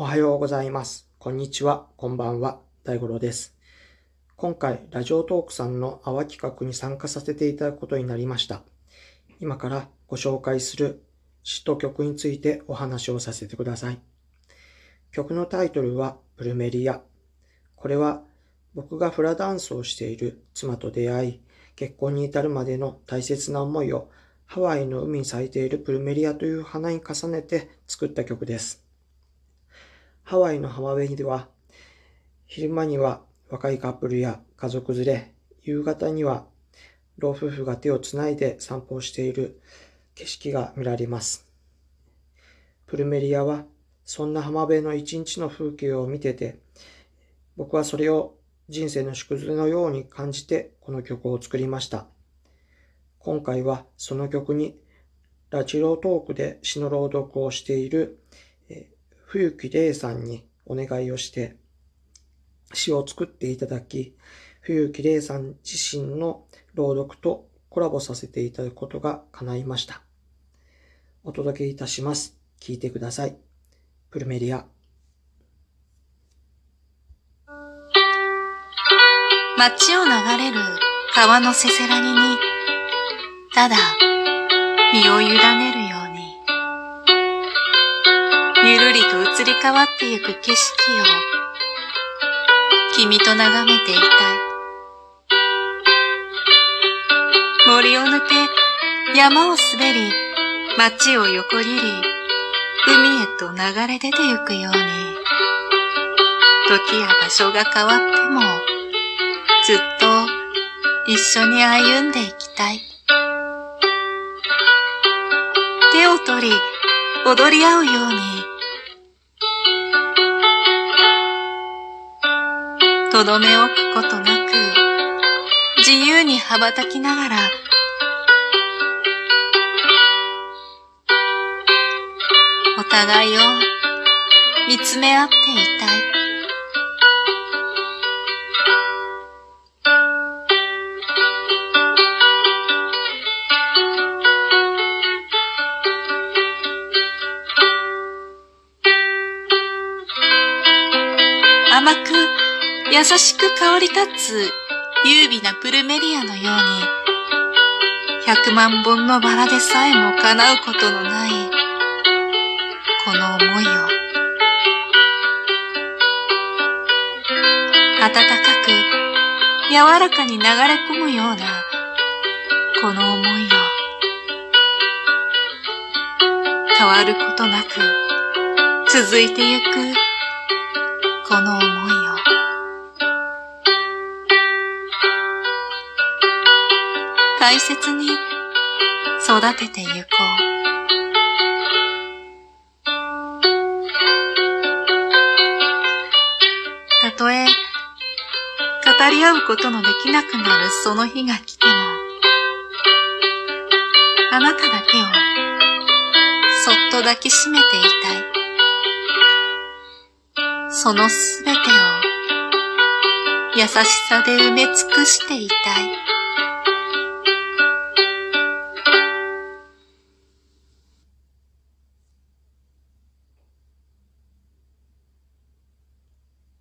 おはようございます。こんにちは。こんばんは。大五郎です。今回、ラジオトークさんの泡企画に参加させていただくことになりました。今からご紹介する詩と曲についてお話をさせてください。曲のタイトルはプルメリア。これは僕がフラダンスをしている妻と出会い、結婚に至るまでの大切な思いをハワイの海に咲いているプルメリアという花に重ねて作った曲です。ハワイの浜辺では、昼間には若いカップルや家族連れ、夕方には老夫婦が手をつないで散歩をしている景色が見られます。プルメリアはそんな浜辺の一日の風景を見てて、僕はそれを人生の縮図のように感じてこの曲を作りました。今回はその曲にラジオトークで詩の朗読をしている、冬木玲さんにお願いをして詩を作っていただき、冬木玲さん自身の朗読とコラボさせていただくことが叶いました。お届けいたします。聞いてください。プルメリア。街を流れる川のせせらぎに、ただ身を委ねる、ゆるりと移り変わってゆく景色を、君と眺めていたい。森を抜け、山を滑り、街を横切り、海へと流れ出てゆくように、時や場所が変わっても、ずっと一緒に歩んでいきたい。手を取り、踊り合うように、とどめ置くことなく、自由に羽ばたきながら、お互いを見つめ合っていたい。甘く優しく香り立つ優美なプルメリアのように、百万本のバラでさえも叶うことのない、この思いを、暖かく柔らかに流れ込むような、この思いを、変わることなく続いてゆく、この思い。大切に育ててゆこう。たとえ、語り合うことのできなくなるその日が来ても、あなただけをそっと抱きしめていたい。そのすべてを優しさで埋め尽くしていたい。